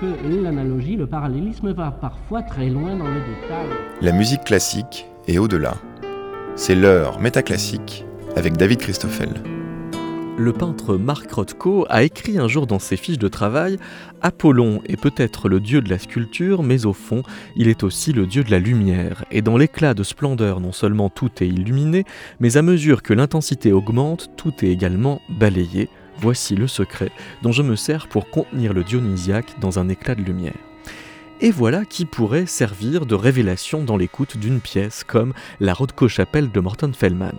que l'analogie, le parallélisme va parfois très loin dans le détail. La musique classique est au-delà. C'est l'heure métaclassique avec David Christoffel. Le peintre Marc Rothko a écrit un jour dans ses fiches de travail Apollon est peut-être le dieu de la sculpture, mais au fond, il est aussi le dieu de la lumière. Et dans l'éclat de splendeur, non seulement tout est illuminé, mais à mesure que l'intensité augmente, tout est également balayé. Voici le secret dont je me sers pour contenir le dionysiaque dans un éclat de lumière. Et voilà qui pourrait servir de révélation dans l'écoute d'une pièce comme La Rothko Chapelle de Morton Feldman.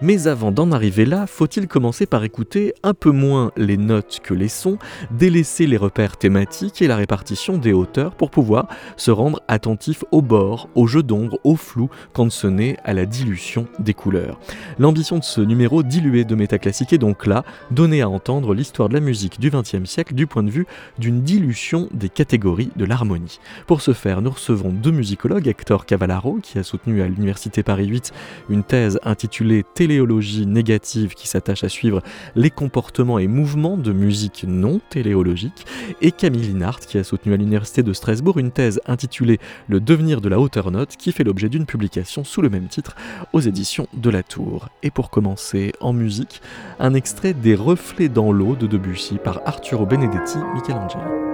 Mais avant d'en arriver là, faut-il commencer par écouter un peu moins les notes que les sons, délaisser les repères thématiques et la répartition des hauteurs pour pouvoir se rendre attentif au bord, au jeu d'ombre, au flou, quand ce n'est à la dilution des couleurs. L'ambition de ce numéro dilué de métaclassique est donc là, donner à entendre l'histoire de la musique du XXe siècle du point de vue d'une dilution des catégories de l'harmonie. Pour ce faire, nous recevons deux musicologues, Hector Cavallaro, qui a soutenu à l'Université Paris 8 une thèse intitulée Téléologie négative qui s'attache à suivre les comportements et mouvements de musique non téléologique, et Camille Linhart, qui a soutenu à l'Université de Strasbourg une thèse intitulée Le devenir de la hauteur note, qui fait l'objet d'une publication sous le même titre aux éditions de la Tour. Et pour commencer, en musique, un extrait des Reflets dans l'eau de Debussy par Arturo Benedetti Michelangelo.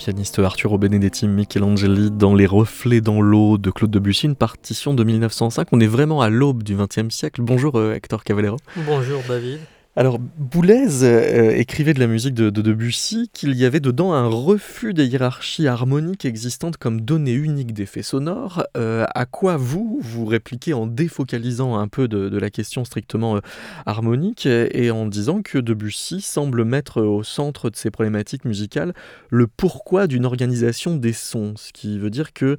Pianiste Arturo Benedetti Michelangeli dans Les Reflets dans l'eau de Claude Debussy, une partition de 1905. On est vraiment à l'aube du XXe siècle. Bonjour euh, Hector Cavallero. Bonjour David. Alors, Boulez euh, écrivait de la musique de, Debussy qu'il y avait dedans un refus des hiérarchies harmoniques existantes comme données uniques d'effets sonores. Euh, à quoi vous, vous répliquez en défocalisant un peu de, la question strictement euh, harmonique et en disant que Debussy semble mettre au centre de ses problématiques musicales le pourquoi d'une organisation des sons, ce qui veut dire que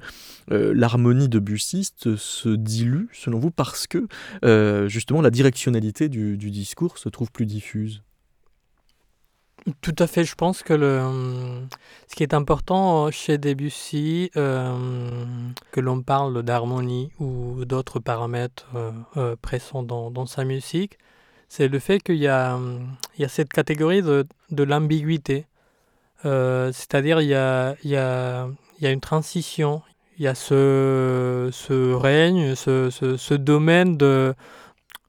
l'harmonie debussiste se dilue, selon vous, parce que justement la directionnalité du discours se trouve plus diffuse Tout à fait, je pense que le, ce qui est important chez Debussy, euh, que l'on parle d'harmonie ou d'autres paramètres euh, euh, présents dans, sa musique, c'est le fait qu'il y, il y a cette catégorie de, de l'ambiguïté. C'est-à-dire il y a, il, il y a une transition, il y a ce, ce règne, ce, ce domaine de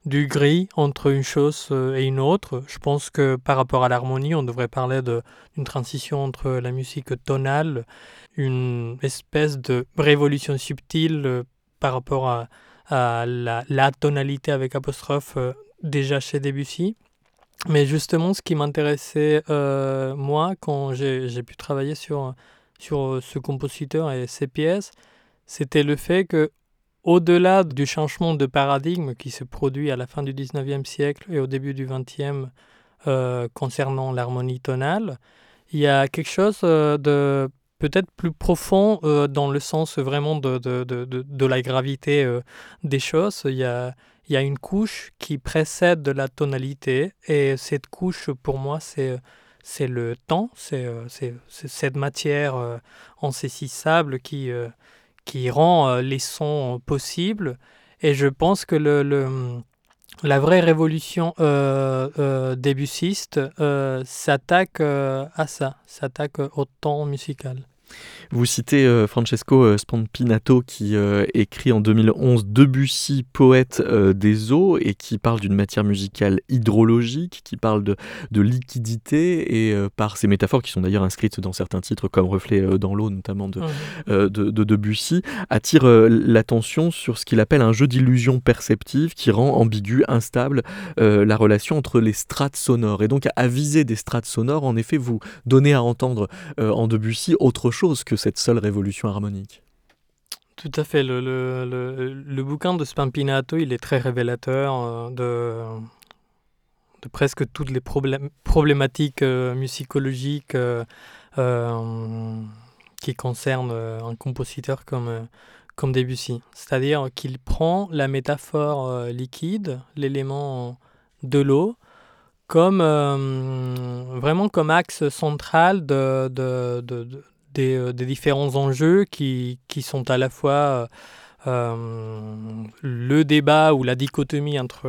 du gris entre une chose euh, et une autre. Je pense que par rapport à l'harmonie, on devrait parler d'une transition entre la musique tonale, une espèce de révolution subtile euh, par rapport à, la, tonalité avec apostrophe euh, déjà chez Debussy. Mais justement, ce qui m'intéressait moi quand j'ai pu travailler sur, sur ce compositeur et ses pièces, c'était le fait que au-delà du changement de paradigme qui se produit à la fin du 19e siècle et au début du 20e euh, concernant l'harmonie tonale, il y a quelque chose euh, de peut-être plus profond euh, dans le sens vraiment de, de, de, de la gravité des choses. Il y, a, il y a une couche qui précède de la tonalité et cette couche pour moi c'est c'est le temps, c'est cette matière insaisissable qui, qui rend euh, les sons possibles. Et je pense que le, la vraie révolution euh, euh, euh, s'attaque euh, à ça, s'attaque au temps musical. Vous citez euh, Francesco euh, Spampinato qui euh, écrit en 2011 Debussy, poète des eaux, et qui parle d'une matière musicale hydrologique, qui parle de, de liquidité, et par ces métaphores qui sont d'ailleurs inscrites dans certains titres comme Reflet dans l'eau, notamment de, de, de Debussy, attire l'attention sur ce qu'il appelle un jeu d'illusions perceptives qui rend ambiguë, instable euh, la relation entre les strates sonores. Et donc à viser des strates sonores, en effet, vous donnez à entendre euh, en Debussy autre chose que cette seule révolution harmonique. Tout à fait. Le, bouquin de Spampinato, il est très révélateur euh, de, presque toutes les problématiques euh, musicologiques euh, qui concernent un compositeur comme, comme Debussy. C'est-à-dire qu'il prend la métaphore liquide, l'élément de l'eau, comme vraiment comme axe central de- des, euh, des différents enjeux qui, qui sont à la fois euh, euh, le débat ou la dichotomie entre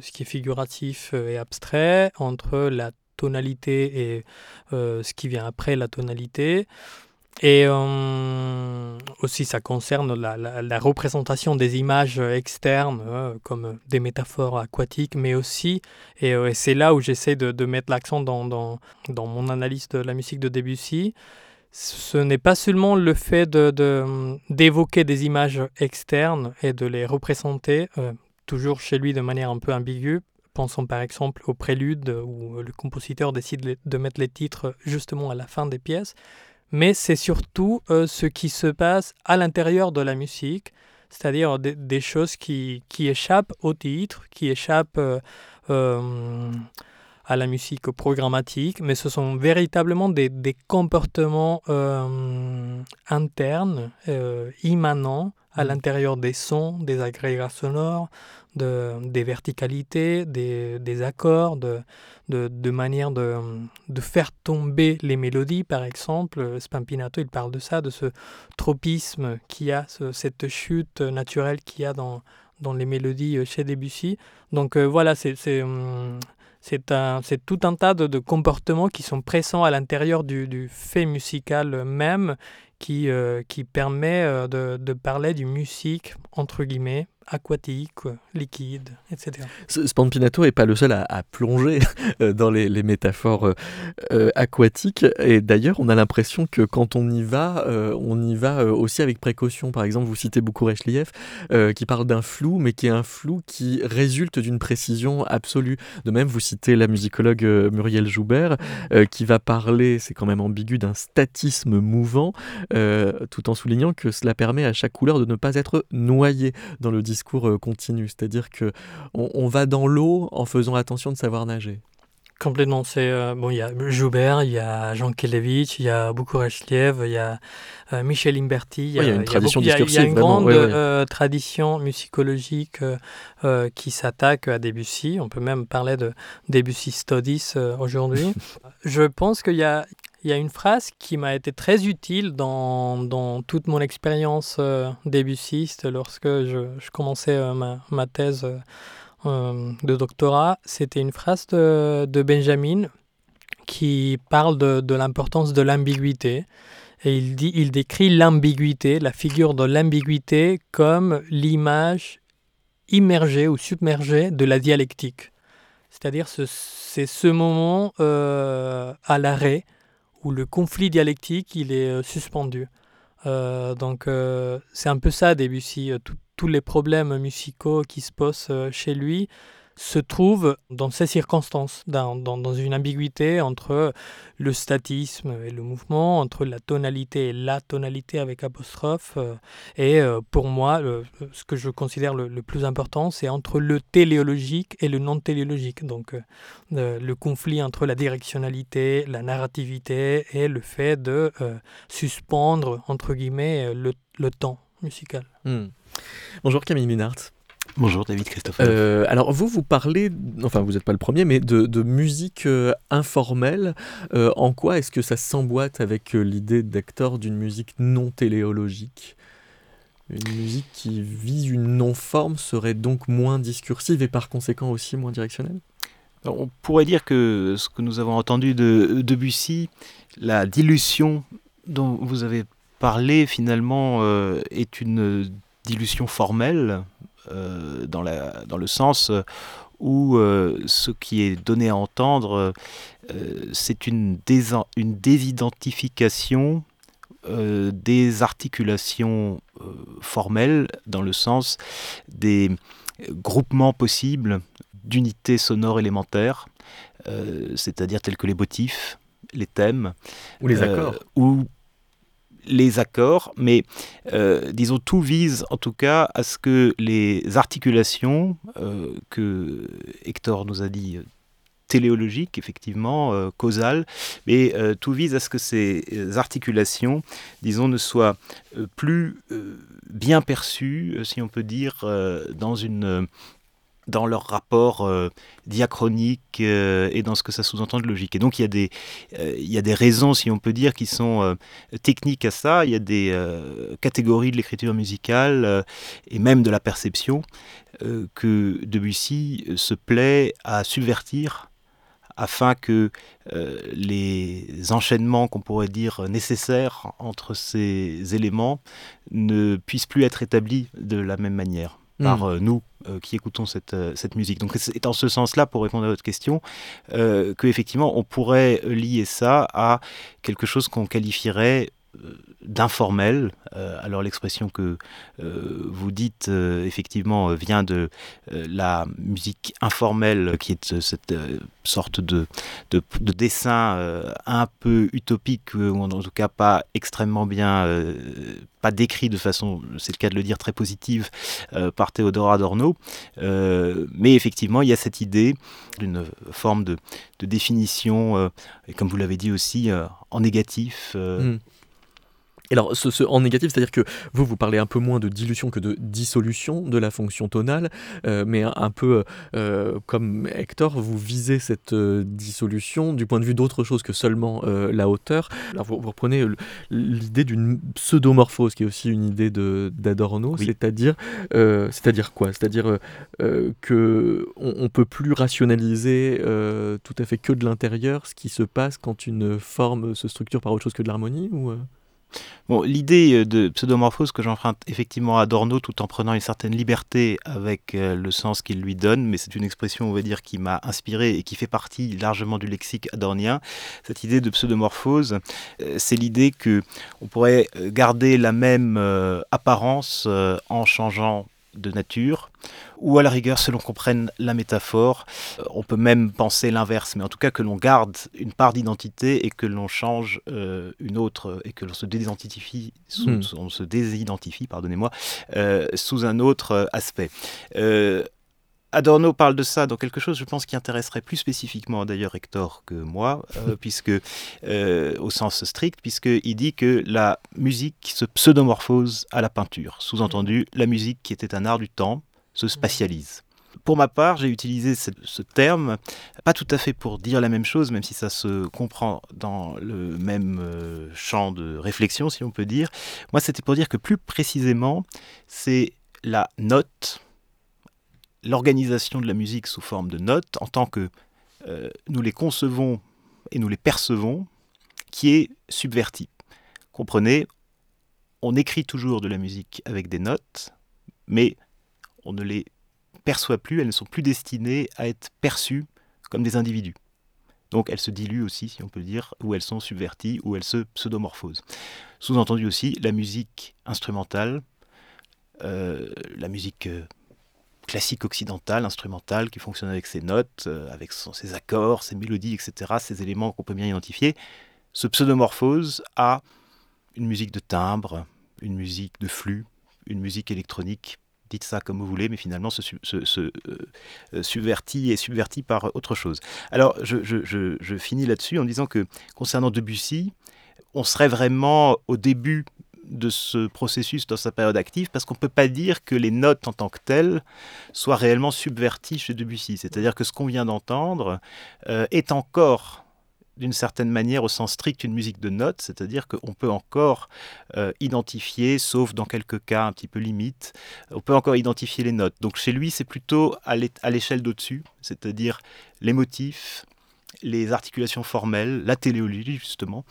ce qui est figuratif et abstrait, entre la tonalité et ce qui vient après la tonalité. Et aussi, ça concerne la, la- représentation des images externes, comme des métaphores aquatiques, mais aussi, et, c'est là où j'essaie de, mettre l'accent dans, dans mon analyse de la musique de Debussy, ce n'est pas seulement le fait de, de- d'évoquer des images externes et de les représenter, euh, toujours chez lui de manière un peu ambiguë. Pensons par exemple au prélude où le compositeur décide de mettre les titres justement à la fin des pièces, mais c'est surtout euh, ce qui se passe à l'intérieur de la musique, c'est-à-dire des, choses qui, qui échappent au titre, qui échappent euh, à la musique programmatique, mais ce sont véritablement des, des comportements euh, internes, euh, immanents à Mm. l'intérieur des sons, des agrégats sonores, de, des verticalités, des, des accords, de, de, de manière de, de faire tomber les mélodies, par exemple. Spampinato, il parle de ça, de ce tropisme qu'il y a, ce- cette chute naturelle qu'il y a dans, dans les mélodies euh, chez Debussy. Donc euh, voilà, c'est c'est, tout un tas de, comportements qui sont présents à l'intérieur du, du fait musical même qui, euh, qui permet euh, de, de parler d'une musique, entre guillemets, aquatique, liquide, etc. Spampinato n'est pas le seul à, plonger euh, dans les, métaphores euh, euh, aquatiques. Et d'ailleurs, on a l'impression que quand on y va, on y va aussi avec précaution. Par exemple, vous citez beaucoup Rechlieff, euh, qui parle d'un flou, mais qui est un flou qui résulte d'une précision absolue. De même, vous citez la musicologue Muriel Joubert, qui va parler, c'est quand même ambigu, d'un statisme mouvant, tout en soulignant que cela permet à chaque couleur de ne pas être noyée dans le discours euh, continu. C'est-à-dire que on, on va dans l'eau en faisant attention de savoir nager. Complètement, c'est euh, bon. Il y a Joubert, il y a Jean Kelevitch, il y a Bukureshvili, il y a euh, Michel Imberti. Il y a une tradition beaucoup- il y a- il y a discursive, une vraiment, grande euh, tradition musicologique qui s'attaque à Debussy. On peut même parler de Debussy Studies aujourd'hui. Je pense qu'il y a il y a une phrase qui m'a été très utile dans, dans toute mon expérience euh, débussiste lorsque je, je commençais euh, ma, ma thèse euh, de doctorat. C'était une phrase de, de Benjamin qui parle de, de l'importance de l'ambiguïté. Et il, dit, il décrit l'ambiguïté, la figure de l'ambiguïté comme l'image immergée ou submergée de la dialectique. C'est-à-dire ce, c'est ce moment euh, à l'arrêt où le conflit dialectique il est euh, suspendu. Euh, donc euh, c'est un peu ça Debussy. Tous les problèmes musicaux qui se posent chez lui se trouvent dans ces circonstances, dans, dans- dans une ambiguïté entre le statisme et le mouvement, entre la tonalité et la tonalité avec apostrophe. euh, et euh, pour moi, ce que je considère le, plus important, c'est entre le téléologique et le non téléologique. Donc euh, le conflit entre la directionnalité, la narrativité et le fait de suspendre, entre guillemets, le, le temps musical. Hmm. Bonjour Camille Minart. Bonjour David Christophe. Euh, alors vous, vous parlez, enfin vous n'êtes pas le premier, mais de, de musique euh, informelle. Euh, en quoi est-ce que ça s'emboîte avec euh, l'idée d'Hector d'une musique non téléologique? Une musique qui vise une non-forme serait donc moins discursive et par conséquent aussi moins directionnelle? On pourrait dire que ce que nous avons entendu de Debussy, la dilution dont vous avez parlé finalement euh, est une dilution formelle dans, la, dans le sens où euh, ce qui est donné à entendre, c'est une, une désidentification des articulations formelles dans le sens des groupements possibles d'unités sonores élémentaires, c'est-à-dire tels que les motifs, les thèmes. Ou les accords. ou les accords, mais euh, disons tout vise en tout cas à ce que les articulations euh, que Hector nous a dit téléologiques, effectivement, euh, causales, mais tout vise à ce que ces articulations, disons, ne soient plus bien perçues, si on peut dire, dans une dans leur rapport euh, diachronique euh, et dans ce que ça sous-entend de logique. Et donc il y, a des, euh, il y a des raisons, si on peut dire, qui sont techniques à ça. Il y a des catégories de l'écriture musicale et même de la perception que Debussy se plaît à subvertir afin que les enchaînements qu'on pourrait dire nécessaires entre ces éléments ne puissent plus être établis de la même manière par hmm. nous euh, qui écoutons cette, euh, musique. Donc c'est en ce sens-là, pour répondre à votre question, euh, qu'effectivement on pourrait lier ça à quelque chose qu'on qualifierait d'informel. alors l'expression que vous dites effectivement vient de la musique informelle, qui est cette sorte de, de, dessin un peu utopique, ou en tout cas pas extrêmement bien, pas décrit de façon, c'est le cas de le dire, très positive par Théodore Adorno. mais effectivement, il y a cette idée d'une forme de, de définition, et comme vous l'avez dit aussi, en négatif. Alors, ce, en négatif, c'est-à-dire que vous, vous parlez un peu moins de dilution que de dissolution de la fonction tonale, euh, mais un, peu euh, comme Hector, vous visez cette euh, dissolution du point de vue d'autre chose que seulement la hauteur. Alors, vous, reprenez l'idée d'une pseudomorphose, qui est aussi une idée d'Adorno, c'est-à-dire c'est-à-dire quoi? C'est-à-dire que on, peut plus rationaliser tout à fait que de l'intérieur ce qui se passe quand une forme se structure par autre chose que de l'harmonie ou Bon, l'idée euh, de pseudomorphose que j'emprunte effectivement à Adorno tout en prenant une certaine liberté avec euh, le sens qu'il lui donne, mais c'est une expression, on va dire, qui m'a inspiré et qui fait partie largement du lexique adornien. Cette idée de pseudomorphose, euh, c'est l'idée que on pourrait garder la même apparence en changeant de nature, ou à la rigueur, selon qu'on prenne la métaphore, euh, on peut même penser l'inverse, mais en tout cas que l'on garde une part d'identité et que l'on change euh, une autre, et que l'on se désidentifie, hmm. on se désidentifie, pardonnez-moi, euh, sous un autre aspect. Adorno parle de ça dans quelque chose, je pense, qui intéresserait plus spécifiquement d'ailleurs Hector que moi, puisque au sens strict, puisqu'il dit que la musique se pseudomorphose à la peinture. Sous-entendu, la musique qui était un art du temps, se spatialise. Pour ma part, j'ai utilisé ce, terme, pas tout à fait pour dire la même chose, même si ça se comprend dans le même euh, champ de réflexion, si on peut dire. Moi, c'était pour dire que plus précisément, c'est la note, l'organisation de la musique sous forme de notes, en tant que euh, nous les concevons et nous les percevons, qui est subvertie. Comprenez, on écrit toujours de la musique avec des notes, mais on ne les perçoit plus, elles ne sont plus destinées à être perçues comme des individus. Donc elles se diluent aussi, si on peut dire, ou elles sont subverties, ou elles se pseudomorphosent. Sous-entendu aussi, la musique instrumentale, euh, la musique euh, classique occidentale, instrumentale, qui fonctionne avec ses notes, euh, avec ses accords, ses mélodies, etc., ces éléments qu'on peut bien identifier, se pseudomorphose à une musique de timbre, une musique de flux, une musique électronique dites ça comme vous voulez, mais finalement se, euh, euh, subvertit et subvertit par autre chose. Alors, je, finis là-dessus en disant que concernant Debussy, on serait vraiment au début de ce processus dans sa période active, parce qu'on ne peut pas dire que les notes en tant que telles soient réellement subverties chez Debussy. C'est-à-dire que ce qu'on vient d'entendre euh, est encore d'une certaine manière au sens strict une musique de notes, c'est-à-dire qu'on peut encore euh, identifier, sauf dans quelques cas un petit peu limite, on peut encore identifier les notes. Donc chez lui, c'est plutôt à l'échelle d'au-dessus, c'est-à-dire les motifs, les articulations formelles, la téléologie justement,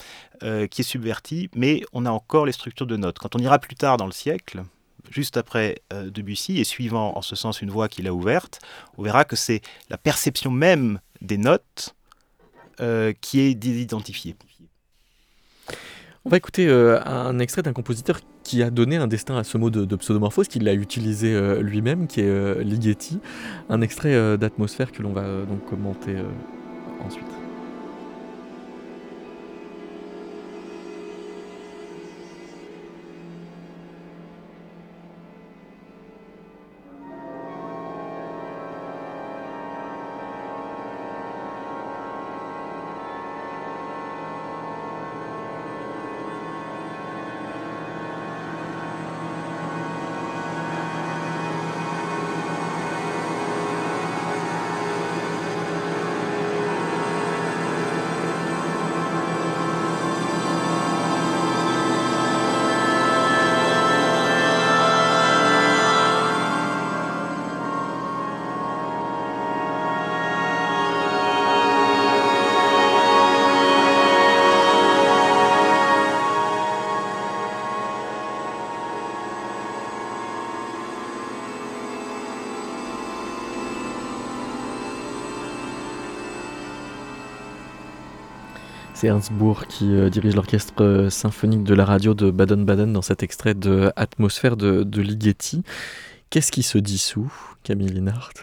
euh, qui est subvertie, mais on a encore les structures de notes. Quand on ira plus tard dans le siècle, juste après euh, Debussy, et suivant en ce sens une voie qu'il a ouverte, on verra que c'est la perception même des notes euh, qui est identifiée. On va écouter un extrait d'un compositeur qui a donné un destin à ce mot de, pseudomorphose, qu'il l'a utilisé lui-même, qui est Ligeti. Un extrait d'atmosphère que l'on va donc commenter ensuite. C'est Ernst qui euh, dirige l'orchestre euh, symphonique de la radio de Baden-Baden dans cet extrait de Atmosphère de, de Ligeti. Qu'est-ce qui se dissout, Camille Linhart?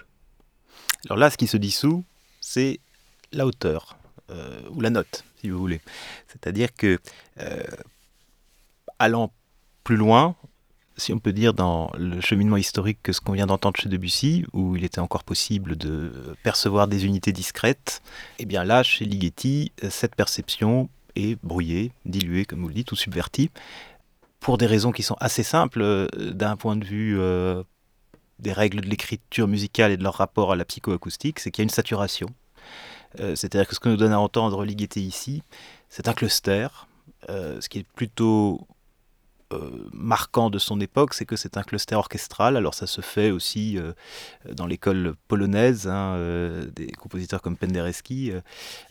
Alors là, ce qui se dissout, c'est la hauteur, euh, ou la note, si vous voulez. C'est-à-dire que, allant plus loin, si on peut dire, dans le cheminement historique que ce qu'on vient d'entendre chez Debussy, où il était encore possible de percevoir des unités discrètes, eh bien là, chez Ligeti, cette perception est brouillée, diluée, comme vous le dites, ou subvertie, pour des raisons qui sont assez simples euh, d'un point de vue euh, des règles de l'écriture musicale et de leur rapport à la psychoacoustique, c'est qu'il y a une saturation. Euh, c'est-à-dire que ce que nous donne à entendre Ligeti ici, c'est un cluster, ce qui est plutôt marquant de son époque, c'est que c'est un cluster orchestral. Alors ça se fait aussi euh, dans l'école polonaise, hein, euh, des compositeurs comme Penderecki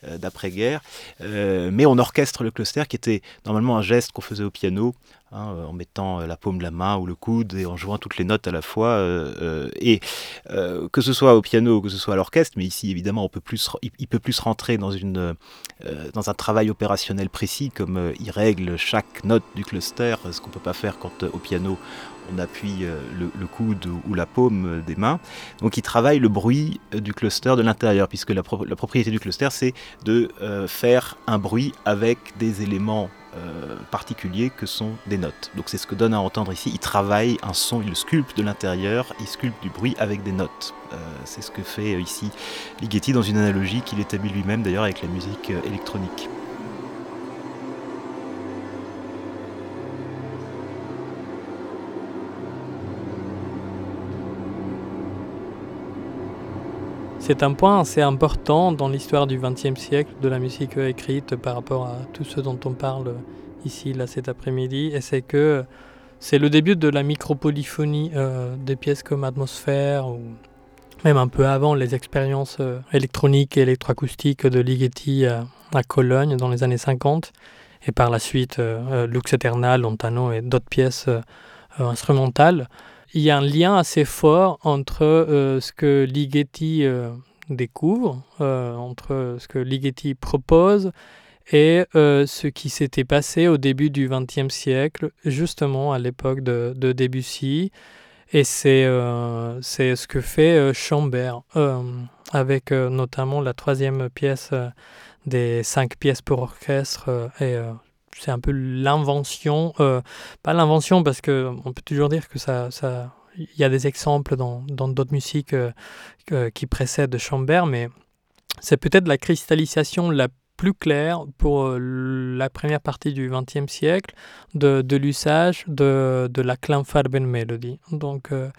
d'après-guerre. mais on orchestre le cluster qui était normalement un geste qu'on faisait au piano Hein, euh, en mettant euh, la paume de la main ou le coude et en jouant toutes les notes à la fois. Euh, et que ce soit au piano ou que ce soit à l'orchestre, mais ici évidemment on peut plus, il, peut plus rentrer dans, un travail opérationnel précis comme il règle chaque note du cluster, ce qu'on ne peut pas faire quand au piano on appuie le, coude ou, la paume des mains. Donc il travaille le bruit du cluster de l'intérieur, puisque la, propriété du cluster, c'est de faire un bruit avec des éléments euh, particuliers que sont des notes. Donc c'est ce que donne à entendre ici. Il travaille un son, il le sculpte de l'intérieur, il sculpte du bruit avec des notes. Euh, c'est ce que fait euh, ici Ligeti dans une analogie qu'il établit lui-même d'ailleurs avec la musique électronique. C'est un point assez important dans l'histoire du XXe siècle de la musique écrite par rapport à tout ce dont on parle ici, là, cet après-midi. Et c'est que c'est le début de la micropolyphonie euh, des pièces comme Atmosphère ou même un peu avant les expériences euh, électroniques et électroacoustiques de Ligeti à, Cologne dans les années 50. Et par la suite, euh, Lux Eternal, Lontano et d'autres pièces instrumentales il y a un lien assez fort entre euh, ce que Ligeti euh, découvre, euh, entre ce que Ligeti propose et ce qui s'était passé au début du XXe siècle, justement à l'époque de, Debussy. Et c'est ce que fait Chambert, avec notamment la troisième pièce des cinq pièces pour orchestre et c'est un peu l'invention, euh, pas l'invention parce que on peut toujours dire que ça, ça, il y a des exemples dans d'autres musiques euh, qui précèdent Chambert, mais c'est peut-être la cristallisation la plus clair pour euh, la première partie du XXe siècle de, de l'usage de, de la Klangfarben Melody. Donc, euh,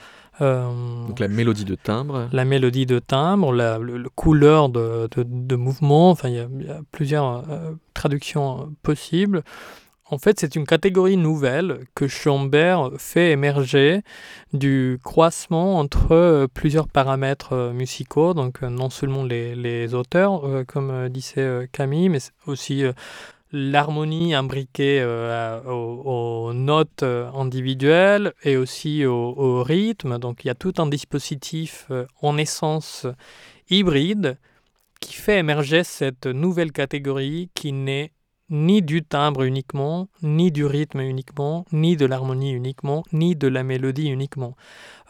euh, Donc la mélodie de timbre. la mélodie de timbre, la le- le couleur de, mouvement, enfin il y a, il y a plusieurs euh, traductions possibles. En fait, c'est une catégorie nouvelle que Schoenberg fait émerger du croisement entre euh, plusieurs paramètres euh, musicaux, donc euh, non seulement les, auteurs, comme disait Camille, mais aussi l'harmonie imbriquée aux, notes individuelles et aussi au, rythme. Donc il y a tout un dispositif en essence hybride qui fait émerger cette nouvelle catégorie qui n'est ni du timbre uniquement, ni du rythme uniquement, ni de l'harmonie uniquement, ni de la mélodie uniquement.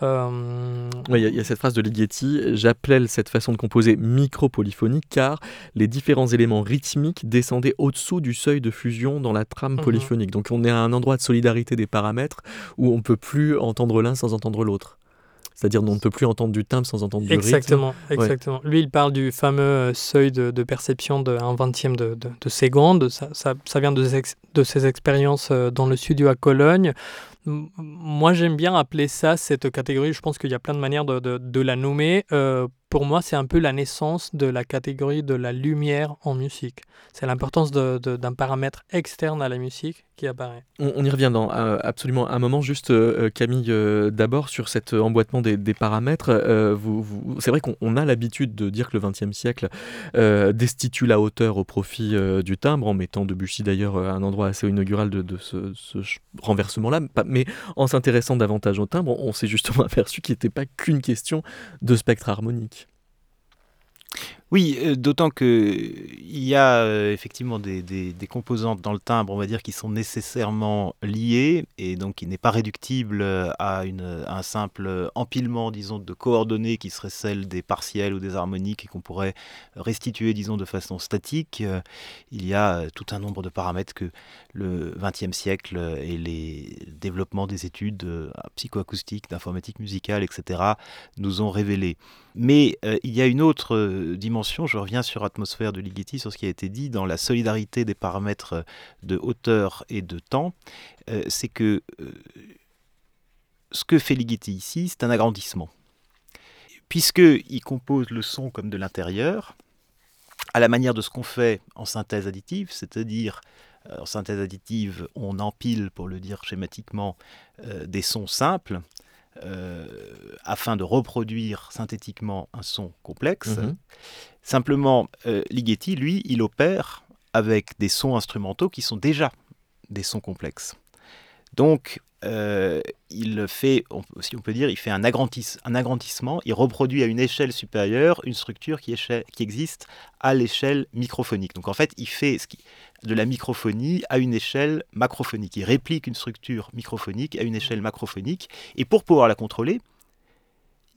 Euh, Ouais, Il y, a- il y a cette phrase de Ligeti, j'appelais cette façon de composer micro-polyphonique car les différents éléments rythmiques descendaient au-dessous du seuil de fusion dans la trame Mhm. polyphonique. Donc on est à un endroit de solidarité des paramètres où on ne peut plus entendre l'un sans entendre l'autre. C'est-à-dire on ne peut plus entendre du timbre sans entendre du rythme. Exactement, exactement. Lui, il parle du fameux euh, seuil de, de perception de 1 vingtième de, de, de seconde. Ça, ça, ça vient de ex- de ses expériences euh, dans le studio à Cologne. Moi, j'aime bien appeler ça cette catégorie. Je pense qu'il y a plein de manières de, de, de la nommer. Euh, pour moi, c'est un peu la naissance de la catégorie de la lumière en musique. C'est l'importance d'un paramètre externe à la musique qui apparaît. On, y revient dans euh, absolument un moment. Juste, euh, Camille, euh, d'abord sur cet emboîtement des, paramètres. c'est vrai qu'on on a l'habitude de dire que le XXe siècle destitue la hauteur au profit du timbre, en mettant Debussy d'ailleurs à un endroit assez inaugural de, ce, renversement-là. Mais en s'intéressant davantage au timbre, on s'est justement aperçu qu'il n'était pas qu'une question de spectre harmonique. Oui, euh, d'autant que il y a euh, effectivement des, composantes dans le timbre, on va dire, qui sont nécessairement liées et donc qui n'est pas réductible euh, à, un simple empilement, disons, de coordonnées qui seraient celles des partiels ou des harmoniques et qu'on pourrait restituer, disons, de façon statique. Euh, Il y a tout un nombre de paramètres que le XXe siècle et les développements des études psychoacoustiques, d'informatique musicale, etc., nous ont révélés. Mais euh, il y a une autre euh, dimension, je reviens sur Atmosphère de Ligeti, sur ce qui a été dit dans la solidarité des paramètres euh, de hauteur et de temps, c'est que ce que fait Ligeti ici, c'est un agrandissement. Puisqu'il compose le son comme de l'intérieur, à la manière de ce qu'on fait en synthèse additive, c'est-à-dire en synthèse additive, on empile, pour le dire schématiquement, des sons simples, afin de reproduire synthétiquement un son complexe. Mhm. Simplement, euh, Ligeti, lui, il opère avec des sons instrumentaux qui sont déjà des sons complexes. Donc, euh, il fait, si on peut dire, il fait un, agrandis- un agrandissement, il reproduit à une échelle supérieure une structure qui, existe à l'échelle microphonique. Donc en fait, il fait de la microphonie à une échelle macrophonique. Il réplique une structure microphonique à une échelle macrophonique. Et pour pouvoir la contrôler,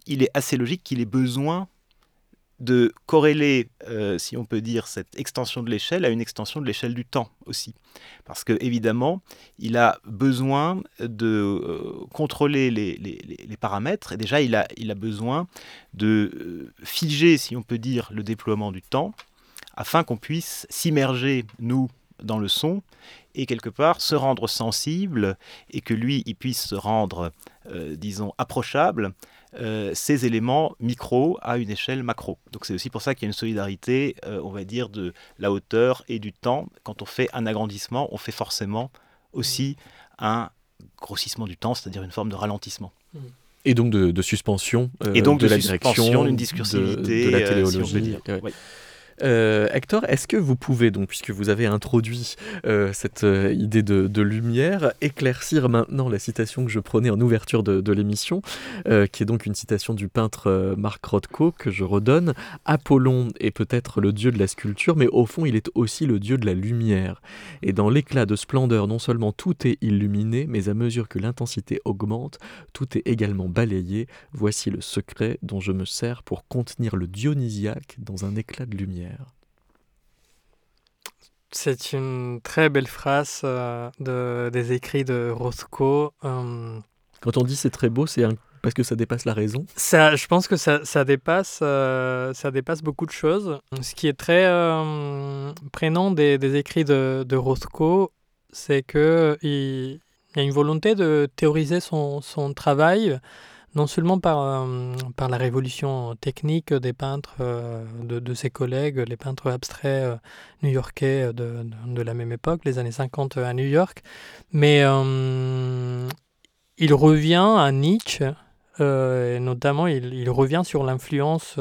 il est assez logique qu'il ait besoin de corréler, euh, si on peut dire, cette extension de l'échelle à une extension de l'échelle du temps aussi. Parce que évidemment, il a besoin de euh, contrôler les, les- les- paramètres, et déjà, il a, il a besoin de euh, figer, si on peut dire, le déploiement du temps, afin qu'on puisse s'immerger, nous, dans le son, et quelque part se rendre sensible, et que lui, il puisse se rendre, disons, approchable euh, ces éléments micro à une échelle macro. Donc c'est aussi pour ça qu'il y a une solidarité, euh, on va dire, de la hauteur et du temps. Quand on fait un agrandissement, on fait forcément aussi un grossissement du temps, c'est-à-dire une forme de ralentissement. Et donc de, de suspension euh, Et donc de, de la direction, d'une de- discursivité, de, la euh, si on peut téléologie. dire. Ouais. Ouais. Euh, Hector, est-ce que vous pouvez, donc, puisque vous avez introduit euh, cette euh, idée de, lumière, éclaircir maintenant la citation que je prenais en ouverture de, de l'émission, qui est donc une citation du peintre Marc Rothko, que je redonne. Apollon est peut-être le dieu de la sculpture, mais au fond, il est aussi le dieu de la lumière. Et dans l'éclat de splendeur, non seulement tout est illuminé, mais à mesure que l'intensité augmente, tout est également balayé. Voici le secret dont je me sers pour contenir le dionysiaque dans un éclat de lumière. C'est une très belle phrase euh, de, des écrits de Rothko. euh, Quand on dit c'est très beau, c'est Parce que ça dépasse la raison? Ça, Je pense que ça, ça dépasse, euh, ça dépasse beaucoup de choses. Ce qui est très prénom des, des, écrits de, de Rothko, c'est qu'il il y a une volonté de théoriser son, son travail non seulement par, euh, par la révolution technique des peintres euh, de, ses collègues, les peintres abstraits euh, new-yorkais de, la même époque, les années 50 à New York, mais il revient à Nietzsche, et notamment il, il revient sur l'influence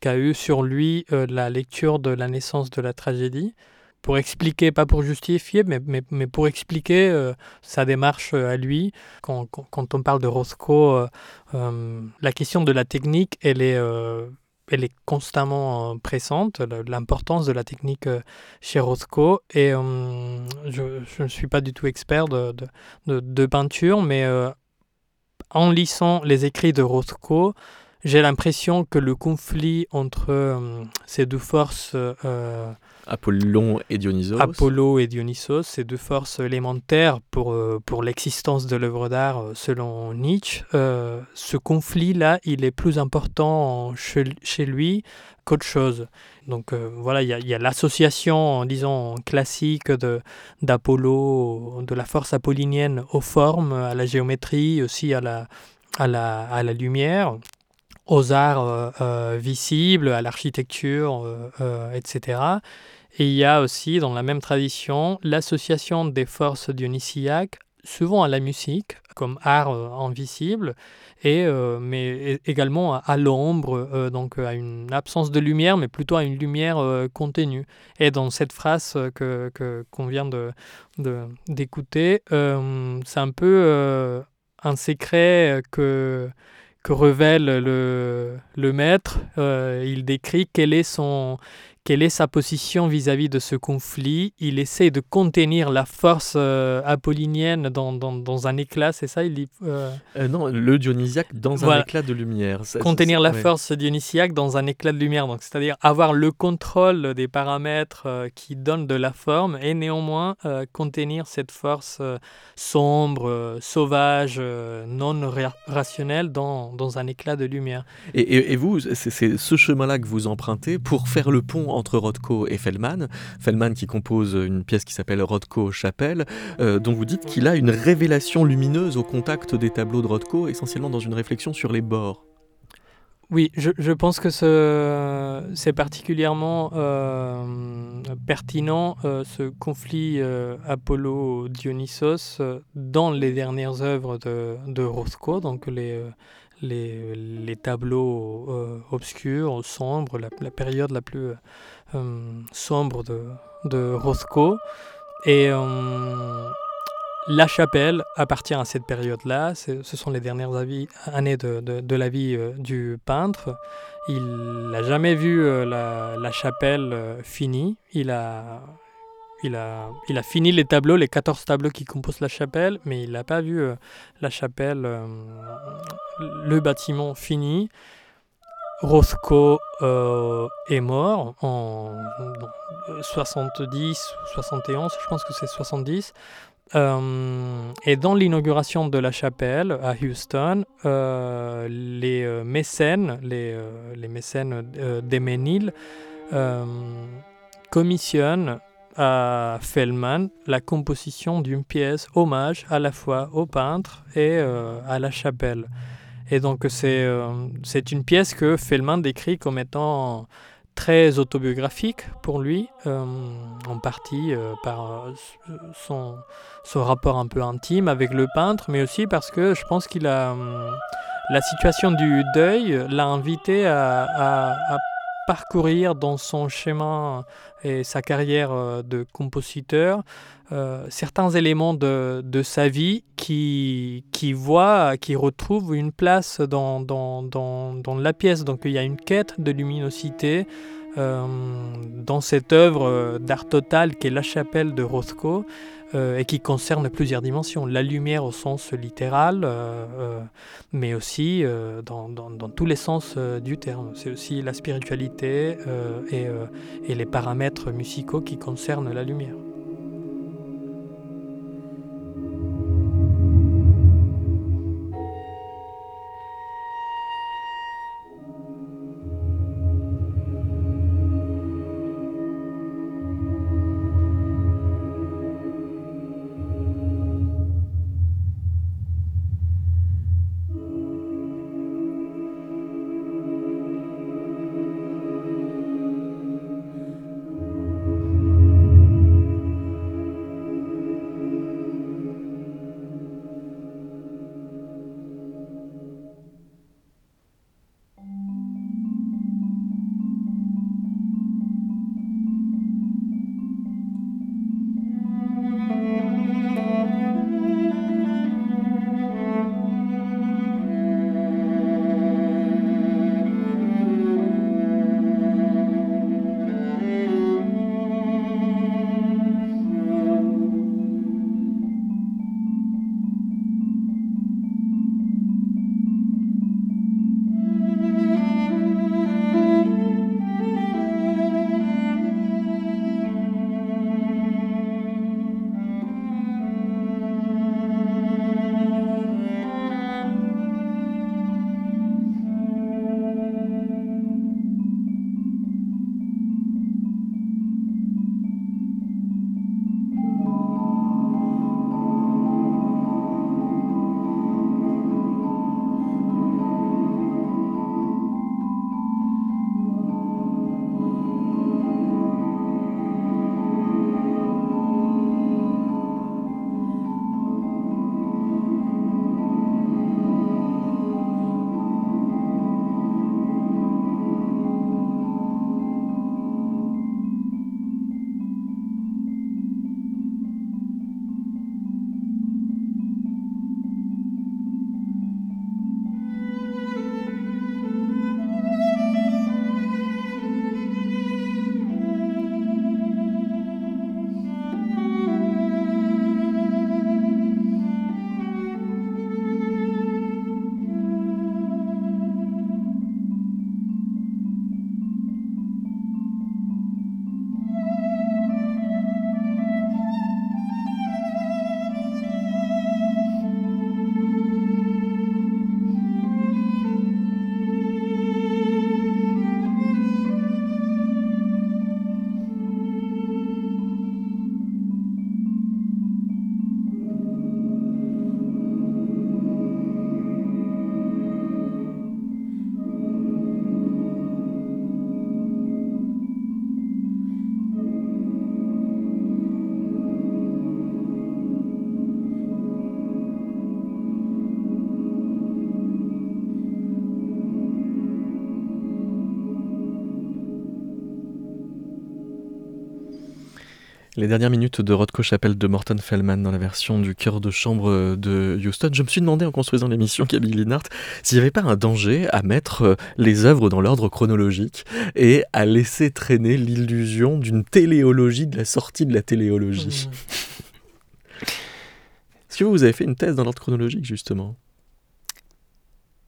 qu'a eu sur lui la lecture de la naissance de la tragédie pour expliquer, pas pour justifier, mais, mais, mais pour expliquer euh, sa démarche euh, à lui. Quand, on parle de Roscoe, euh, la question de la technique, elle est, elle est constamment présente, l'importance de la technique chez Roscoe. Et je ne suis pas du tout expert de, de, de peinture, mais en lisant les écrits de Roscoe, j'ai l'impression que le conflit entre ces deux forces Apollon et Dionysos. Apollo et Dionysos, ces deux forces élémentaires pour, euh, pour l'existence de l'œuvre d'art euh, selon Nietzsche. Euh, ce conflit-là, il est plus important chez, lui qu'autre chose. Donc voilà, il y a, a l'association, disons, classique d'Apollo, de, la force apollinienne aux formes, à la géométrie, aussi à la, à la, à la lumière aux arts euh, euh, visibles, à l'architecture, euh, etc. Et il y a aussi, dans la même tradition, l'association des forces dionysiaques, souvent à la musique, comme art invisible, et, mais également à, l'ombre, donc à une absence de lumière, mais plutôt à une lumière contenue. Et dans cette phrase que, qu'on vient de, de, d'écouter, c'est un peu un secret que que révèle le, le maître. Euh, il décrit quel est son, quelle est sa position vis-à-vis -vis de ce conflit? Il essaie de contenir la force euh, apollinienne dans, dans, dans, un éclat, c'est ça il dit, euh... Euh, Non, le dionysiaque dans voilà. un éclat de lumière. Ça, contenir la ouais. force dionysiaque dans un éclat de lumière, donc c'est-à-dire avoir le contrôle des paramètres qui donnent de la forme et néanmoins contenir cette force sombre, sauvage, non ra rationnelle dans, dans un éclat de lumière. Et, et, et vous, c'est ce chemin-là que vous empruntez pour faire le pont entre Rothko et Feldman. Feldman qui compose une pièce qui s'appelle Rothko Chapelle, euh, dont vous dites qu'il a une révélation lumineuse au contact des tableaux de Rothko, essentiellement dans une réflexion sur les bords. Oui, je, pense que c'est particulièrement euh, pertinent euh, ce conflit Apollo-Dionysos dans les dernières œuvres de, de Rothko, donc les, les, les tableaux euh, obscurs, sombres, la, période la plus euh, sombre de, de Rothko. Et euh, la chapelle appartient à cette période-là. Ce sont les dernières années de, de, la vie du peintre. Il n'a jamais vu la, la, chapelle finie. Il a, il, a, fini les tableaux, les 14 tableaux qui composent la chapelle, mais il n'a pas vu la chapelle, le bâtiment fini. Rothko euh, est mort en 70, 71, je pense que c'est 70. Euh, et dans l'inauguration de la chapelle à Houston, euh, les euh, mécènes, les, euh, les mécènes d'Eménil, commissionnent à Feldman la composition d'une pièce hommage à la fois au peintre et à la chapelle. Et donc c'est une pièce que Feldman décrit comme étant très autobiographique pour lui, euh, en partie euh, par son, son, rapport un peu intime avec le peintre, mais aussi parce que je pense qu'il a euh, la situation du deuil l'a invité à, parcourir dans son chemin et sa carrière de compositeur euh, certains éléments de, de, sa vie qui, qui voient, qui retrouvent une place dans, dans, dans, dans la pièce. Donc il y a une quête de luminosité euh, dans cette œuvre d'art total qui est La chapelle de Rothko euh, et qui concerne plusieurs dimensions. La lumière au sens littéral, euh, euh mais aussi dans, tous les sens du terme. C'est aussi la spiritualité et les paramètres musicaux qui concernent la lumière. Les dernières minutes de Rodko Chapelle de Morton Feldman dans la version du chœur de chambre de Houston. Je me suis demandé en construisant l'émission Camille Linhart s'il n'y avait pas un danger à mettre euh, les œuvres dans l'ordre chronologique et à laisser traîner l'illusion d'une téléologie, de la sortie de la téléologie. Mmh. Est-ce que vous avez fait une thèse dans l'ordre chronologique justement?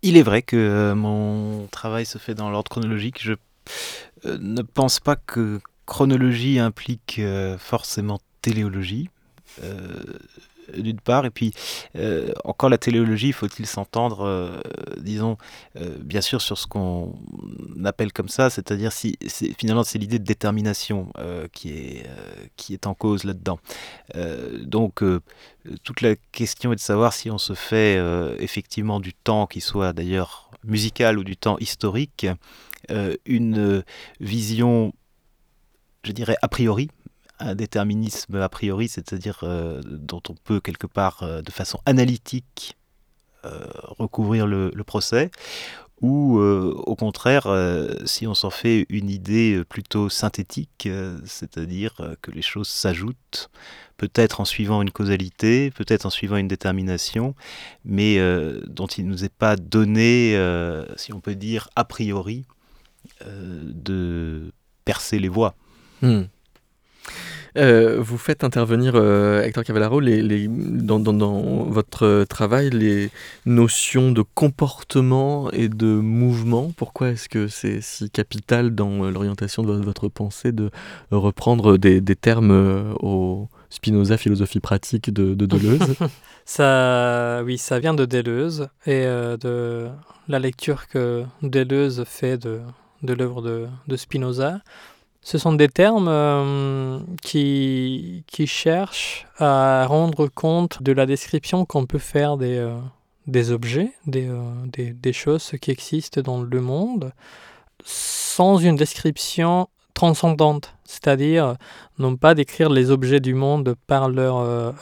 Il est vrai que euh, mon travail se fait dans l'ordre chronologique. Je euh, ne pense pas que chronologie implique euh, forcément téléologie, euh, d'une part, et puis euh, encore la téléologie, faut-il s'entendre, disons, bien sûr sur ce qu'on appelle comme ça, c'est-à-dire si finalement c'est l'idée de détermination qui est qui est en cause là-dedans. donc toute la question est de savoir si on se fait effectivement du temps qui soit d'ailleurs musical ou du temps historique une vision je dirais, a priori, un déterminisme a priori, c'est-à-dire euh, dont on peut quelque part, euh, de façon analytique, euh, recouvrir le, procès, ou au contraire, si on s'en fait une idée plutôt synthétique, c'est-à-dire que les choses s'ajoutent, peut-être en suivant une causalité, peut-être en suivant une détermination, mais dont il ne nous est pas donné, si on peut dire, a priori, de percer les voies. Hmm. Euh, vous faites intervenir, euh, Hector Cavallaro, les, dans, votre travail, les notions de comportement et de mouvement. Pourquoi est-ce que c'est si capital dans l'orientation de votre pensée de reprendre des, termes euh, au Spinoza philosophie pratique de, Deleuze? Ça, Oui, ça vient de Deleuze et de la lecture que Deleuze fait de, de l'œuvre de, de Spinoza. Ce sont des termes euh, qui, qui, cherchent à rendre compte de la description qu'on peut faire des, euh, des objets, des, euh, des, des, choses qui existent dans le monde, sans une description transcendante, c'est-à-dire non pas décrire les objets du monde par leur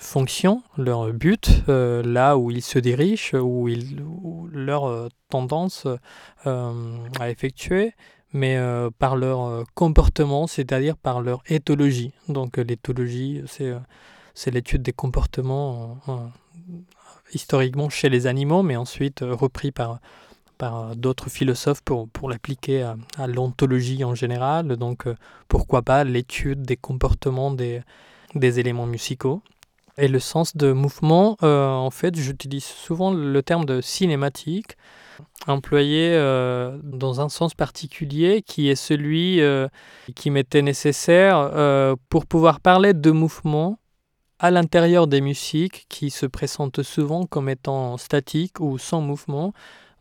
fonction, leur but, là où ils se dirigent, où, ils, où leur tendance à effectuer, mais euh, par leur euh, comportement, c'est-à-dire par leur éthologie. Donc euh, l'éthologie, c'est l'étude des comportements historiquement chez les animaux, mais ensuite repris par, par d'autres philosophes pour, pour l'appliquer à, l'ontologie en général. Donc pourquoi pas l'étude des comportements des, des éléments musicaux. Et le sens de mouvement, en fait, j'utilise souvent le terme de cinématique employé euh, dans un sens particulier qui est celui euh, qui m'était nécessaire euh, pour pouvoir parler de mouvements à l'intérieur des musiques qui se présentent souvent comme étant statiques ou sans mouvement.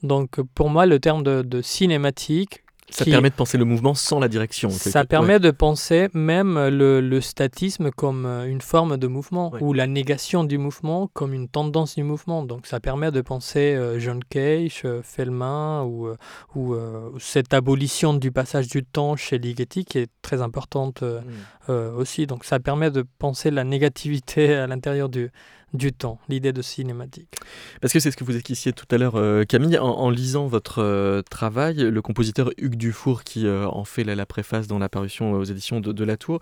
Donc pour moi, le terme de cinématique ça permet de penser le mouvement sans la direction. Ça permet de penser même le, statisme comme euh, une forme de mouvement ou la négation du mouvement comme une tendance du mouvement. Donc ça permet de penser euh, John Cage, euh, Feldman ou, ou cette abolition du passage du temps chez Ligeti qui est très importante mm. aussi. Donc ça permet de penser la négativité à l'intérieur du, du temps, l'idée de cinématique. Parce que c'est ce que vous équissiez tout à l'heure, euh, Camille, en, lisant votre euh, travail, le compositeur Hugues Dufour, qui euh, en fait la, préface dans l'apparition aux éditions de, La Tour,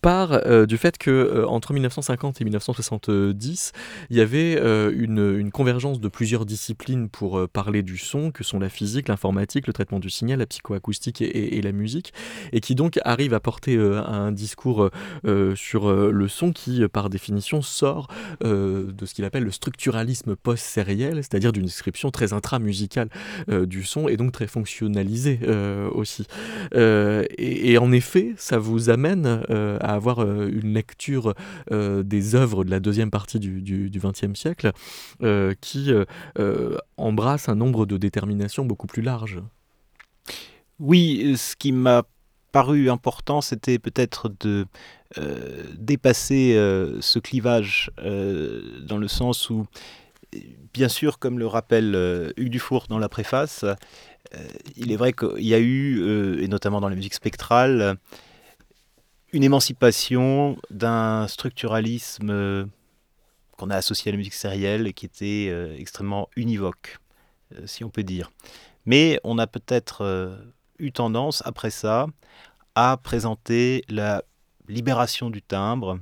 part du fait que entre 1950 et 1970, il y avait une, convergence de plusieurs disciplines pour parler du son, que sont la physique, l'informatique, le traitement du signal, la psychoacoustique et, et, la musique, et qui donc arrive à porter un discours sur le son qui, par définition, sort euh, de ce qu'il appelle le structuralisme post-sériel, c'est-à-dire d'une description très intramusicale euh, du son et donc très fonctionnalisée euh, aussi. Et, en effet, ça vous amène à avoir une lecture des œuvres de la deuxième partie du XXe siècle qui embrasse un nombre de déterminations beaucoup plus larges. Oui, ce qui m'a paru important, c'était peut-être de euh, dépasser euh, ce clivage euh, dans le sens où, bien sûr, comme le rappelle Hugues Dufour dans la préface, il est vrai qu'il y a eu, et notamment dans la musique spectrale, une émancipation d'un structuralisme qu'on a associé à la musique sérielle et qui était extrêmement univoque, si on peut dire. Mais on a peut-être eu tendance, après ça, à présenter la libération du timbre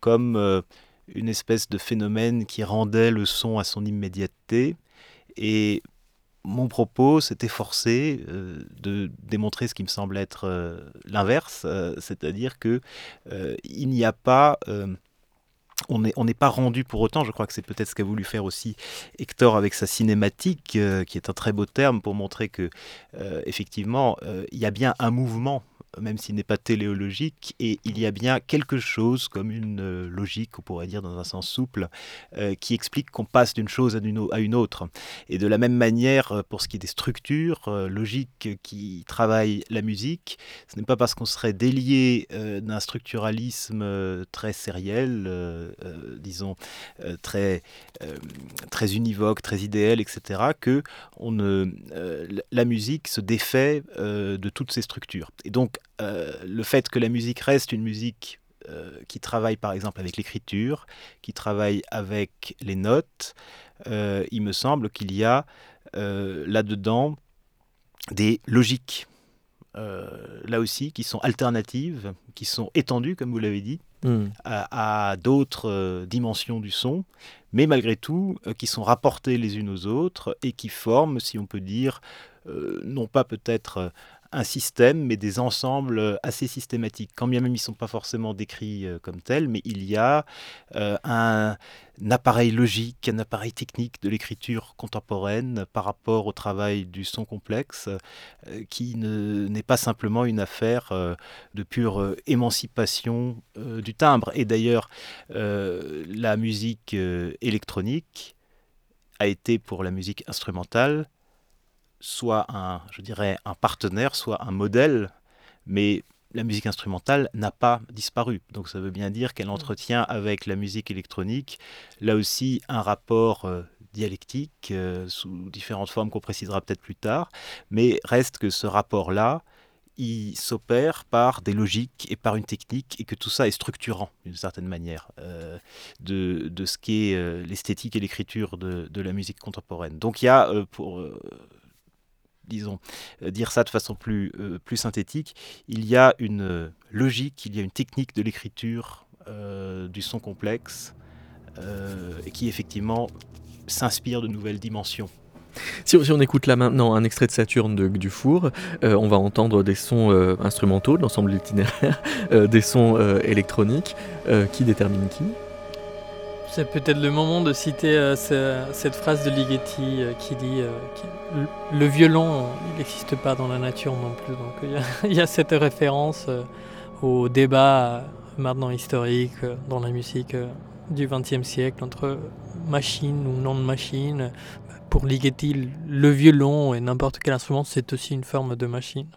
comme euh, une espèce de phénomène qui rendait le son à son immédiateté. Et mon propos s'est efforcé euh, de démontrer ce qui me semble être euh, l'inverse, c'est-à-dire que il n'y a pas on n'est pas rendu pour autant, je crois que c'est peut-être ce qu'a voulu faire aussi Hector avec sa cinématique, qui est un très beau terme pour montrer que, effectivement, il y a bien un mouvement même s'il n'est pas téléologique, et il y a bien quelque chose comme une euh, logique, on pourrait dire dans un sens souple, euh, qui explique qu'on passe d'une chose à une, autre. Et de la même manière, euh, pour ce qui est des structures logiques qui travaillent la musique, ce n'est pas parce qu'on serait délié d'un structuralisme très sériel, disons, très, très univoque, très idéal, etc., que la musique se défait de toutes ces structures. Et donc, le fait que la musique reste une musique euh, qui travaille par exemple avec l'écriture, qui travaille avec les notes, euh, il me semble qu'il y a là-dedans des logiques, là aussi, qui sont alternatives, qui sont étendues, comme vous l'avez dit, hmm. à, d'autres dimensions du son, mais malgré tout, qui sont rapportées les unes aux autres et qui forment, si on peut dire, non pas peut-être un système, mais des ensembles euh, assez systématiques. Quand bien même ils ne sont pas forcément décrits euh, comme tels, mais il y a euh, un, appareil logique, un appareil technique de l'écriture contemporaine par rapport au travail du son complexe, qui n'est pas simplement une affaire de pure émancipation du timbre. Et d'ailleurs, la musique électronique a été pour la musique instrumentale soit un, je dirais, un partenaire, soit un modèle, mais la musique instrumentale n'a pas disparu. Donc ça veut bien dire qu'elle mm. entretient avec la musique électronique, là aussi, un rapport euh, dialectique euh, sous différentes formes qu'on précisera peut-être plus tard, mais reste que ce rapport-là, il s'opère par des logiques et par une technique, et que tout ça est structurant, d'une certaine manière, euh, de, de, ce qu'est l'esthétique et l'écriture de, de, la musique contemporaine. Donc il y a, pour disons, euh, dire ça de façon plus, euh, plus synthétique, il y a une euh, logique, il y a une technique de l'écriture du son complexe qui effectivement s'inspire de nouvelles dimensions. Si, on écoute là maintenant un extrait de Saturne de Dufour, on va entendre des sons instrumentaux de l'ensemble itinéraire, des sons électroniques. qui détermine qui? C'est peut-être le moment de citer euh, cette phrase de Ligeti euh, qui dit euh, le violon, il n'existe pas dans la nature non plus. Donc il y, a cette référence au débat maintenant historique dans la musique du XXe siècle entre machine ou non machine. Pour Ligeti, le violon et n'importe quel instrument, c'est aussi une forme de machine.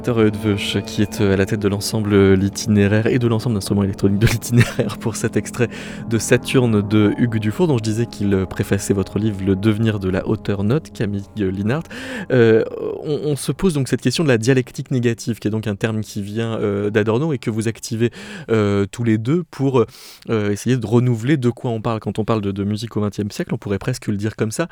Peter qui est euh, à la tête de l'ensemble l'itinéraire et de l'ensemble d'instruments électroniques de l'itinéraire pour cet extrait de Saturne de Hugues Dufour, dont je disais qu'il préfaçait votre livre Le devenir de la hauteur note, Camille Linhart. Euh, on, se pose donc cette question de la dialectique négative, qui est donc un terme qui vient euh, d'Adorno et que vous activez tous les deux pour essayer de renouveler de quoi on parle. Quand on parle de, musique au XXe siècle, on pourrait presque le dire comme ça.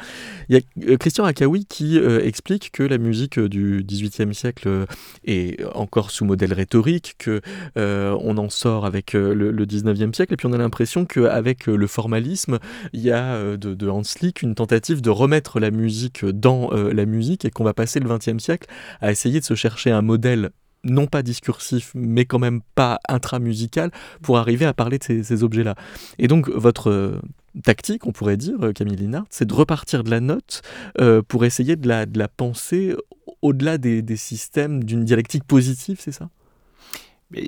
Il y a Christian Akawi qui explique que la musique du XVIIIe siècle et encore sous modèle rhétorique, que euh, on en sort avec euh, le, le, 19e siècle, et puis on a l'impression qu'avec euh, le formalisme, il y a de, de Hans Lick une tentative de remettre la musique dans la musique, et qu'on va passer le 20e siècle à essayer de se chercher un modèle non pas discursif, mais quand même pas intramusical, pour arriver à parler de ces, objets-là. Et donc, votre tactique, on pourrait dire, Camille Linard, c'est de repartir de la note pour essayer de la, de la penser au-delà des, systèmes d'une dialectique positive, c'est ça?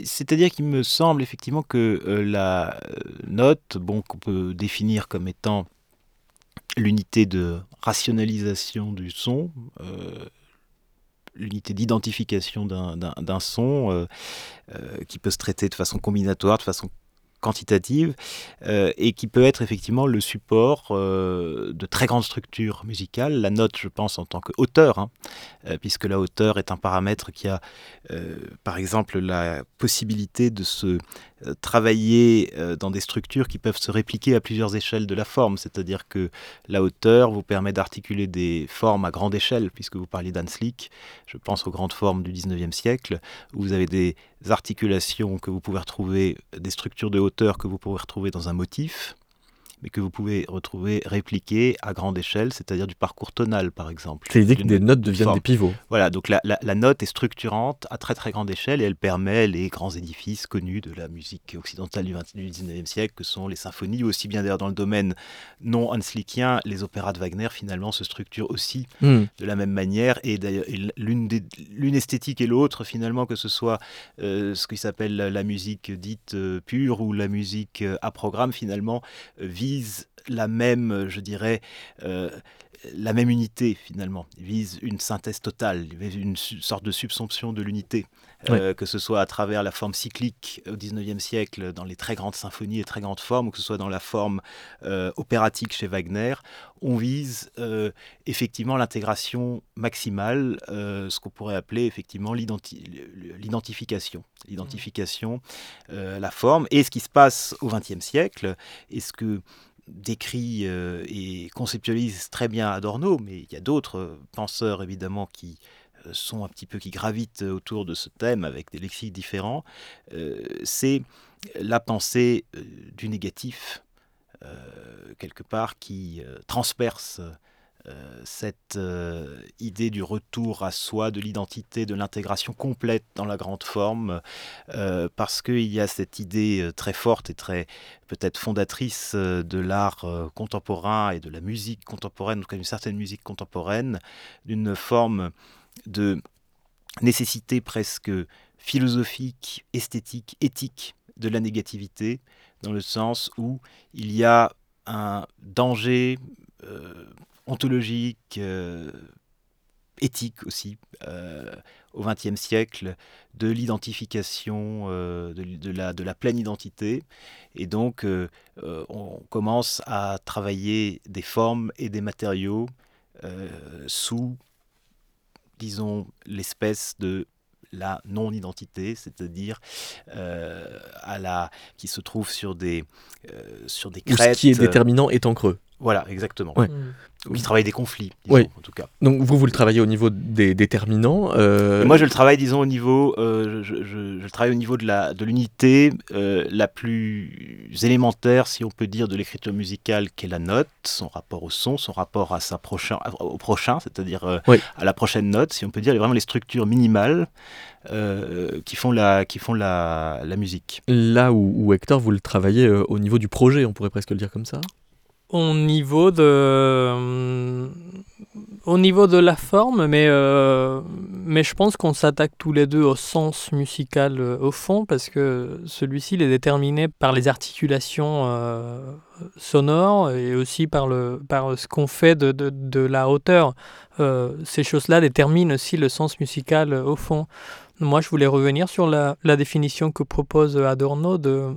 C'est-à-dire qu'il me semble effectivement que euh, la euh, note, bon, qu'on peut définir comme étant l'unité de rationalisation du son, euh, l'unité d'identification d'un son, qui peut se traiter de façon combinatoire, de façon quantitative euh, et qui peut être effectivement le support euh, de très grandes structures musicales. La note, je pense, en tant qu'auteur, hein, euh, puisque la hauteur est un paramètre qui a, par exemple, la possibilité de se travailler dans des structures qui peuvent se répliquer à plusieurs échelles de la forme. C'est-à-dire que la hauteur vous permet d'articuler des formes à grande échelle, puisque vous parliez d'Hanslick, je pense aux grandes formes du 19e siècle, où vous avez des articulations que vous pouvez retrouver, des structures de hauteur que vous pouvez retrouver dans un motif, mais que vous pouvez retrouver répliqué à grande échelle, c'est-à-dire du parcours tonal par exemple. C'est l'idée que des notes deviennent des pivots. Voilà, donc la, note est structurante à très très grande échelle et elle permet les grands édifices connus de la musique occidentale du, 19e siècle, que sont les symphonies, aussi bien d'ailleurs dans le domaine non hanslickien, les opéras de Wagner finalement se structurent aussi hmm. de la même manière et d'ailleurs l'une esthétique et l'autre finalement, que ce soit euh, ce qui s'appelle la, musique dite euh, pure ou la musique euh, à programme finalement, vit vise la même, je dirais, euh, la même unité finalement. Il vise une synthèse totale, une sorte de subsomption de l'unité, euh, que ce soit à travers la forme cyclique au XIXe siècle dans les très grandes symphonies et très grandes formes, ou que ce soit dans la forme euh, opératique chez Wagner. On vise effectivement l'intégration maximale, ce qu'on pourrait appeler effectivement l'identification, l'identification, la forme, et ce qui se passe au XXe siècle, et ce que décrit euh, et conceptualise très bien Adorno, mais il y a d'autres euh, penseurs évidemment qui euh, sont un petit peu qui gravitent autour de ce thème avec des lexiques différents, c'est la pensée du négatif, quelque part, qui transperce euh, cette euh, idée du retour à soi, de l'identité, de l'intégration complète dans la grande forme, euh, parce qu'il y a cette idée très forte et très peut-être fondatrice de l'art contemporain et de la musique contemporaine, en tout cas une certaine musique contemporaine, d'une forme de nécessité presque philosophique, esthétique, éthique de la négativité, dans le sens où il y a un danger ontologique, euh, éthique aussi, euh, au XXe siècle, de l'identification, euh, de la pleine identité. Et donc, on commence à travailler des formes et des matériaux sous, disons, l'espèce de la non-identité, c'est-à-dire à la qui se trouve sur des sur des crêtes. ce qui est déterminant est en creux. Voilà, exactement. Ouais. Qui travaille des conflits, oui. en tout cas. Donc vous, vous le travaillez au niveau des déterminants euh, Moi, je le travaille, disons, au niveau, euh, je, je, je, travaille au niveau de la de l'unité euh, la plus élémentaire, si on peut dire, de l'écriture musicale, qui est la note, son rapport au son, son rapport à sa prochain, au prochain, c'est-à-dire à la prochaine note, si on peut dire, vraiment les structures minimales qui font la qui font la, la musique. Là où, où, Hector, vous le travaillez au niveau du projet, on pourrait presque le dire comme ça? Au niveau de. Euh, au niveau de la forme, mais, euh, mais je pense qu'on s'attaque tous les deux au sens musical euh, au fond, parce que celui-ci est déterminé par les articulations sonores et aussi par, le, par ce qu'on fait de, de, de, la hauteur. ces choses-là déterminent aussi le sens musical au fond. Moi, je voulais revenir sur la définition que propose Adorno de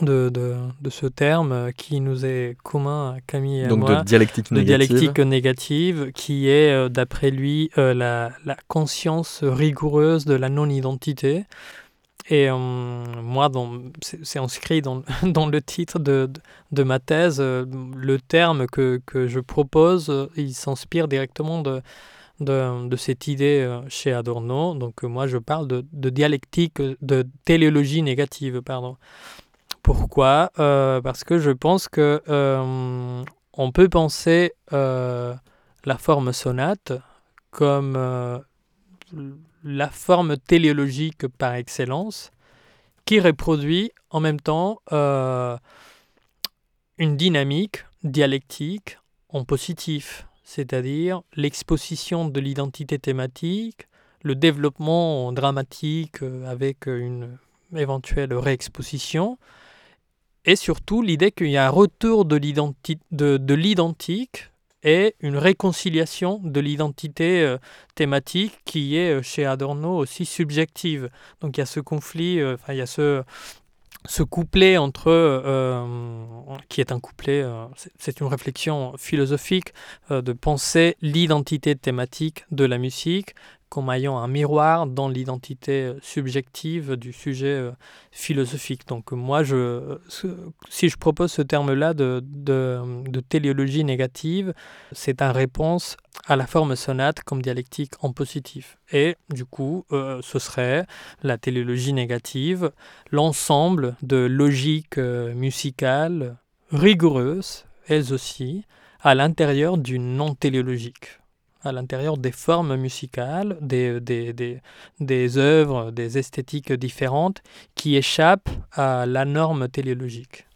de, de, de, ce terme qui nous est commun à Camille et Donc moi. de dialectique de négative. dialectique négative, qui est, euh, d'après lui, euh, la, la, conscience rigoureuse de la non-identité. Et euh, moi, c'est inscrit dans, dans, le titre de, de, ma thèse, euh, le terme que, que, je propose, il s'inspire directement de, de, de, cette idée chez Adorno. Donc moi, je parle de, de dialectique, de téléologie négative, pardon. Pourquoi? Euh, Parce que je pense que euh, on peut penser euh, la forme sonate comme la forme téléologique par excellence qui reproduit en même temps une dynamique dialectique en positif, c'est-à-dire l'exposition de l'identité thématique, le développement dramatique avec une éventuelle réexposition, et surtout l'idée qu'il y a un retour de l'identique et une réconciliation de l'identité euh, thématique qui est euh, chez Adorno aussi subjective. Donc il y a ce conflit, euh, il y a ce, ce couplet entre, qui est un couplet, c'est une réflexion philosophique de penser l'identité thématique de la musique comme ayant un miroir dans l'identité subjective du sujet philosophique. Donc moi, je, si je propose ce terme-là de, de, de, téléologie négative, c'est en réponse à la forme sonate comme dialectique en positif. Et du coup, euh, ce serait la téléologie négative, l'ensemble de logiques euh, musicales rigoureuses, elles aussi, à l'intérieur du non-téléologique à l'intérieur des formes musicales, des, des, des, des œuvres, des esthétiques différentes qui échappent à la norme téléologique.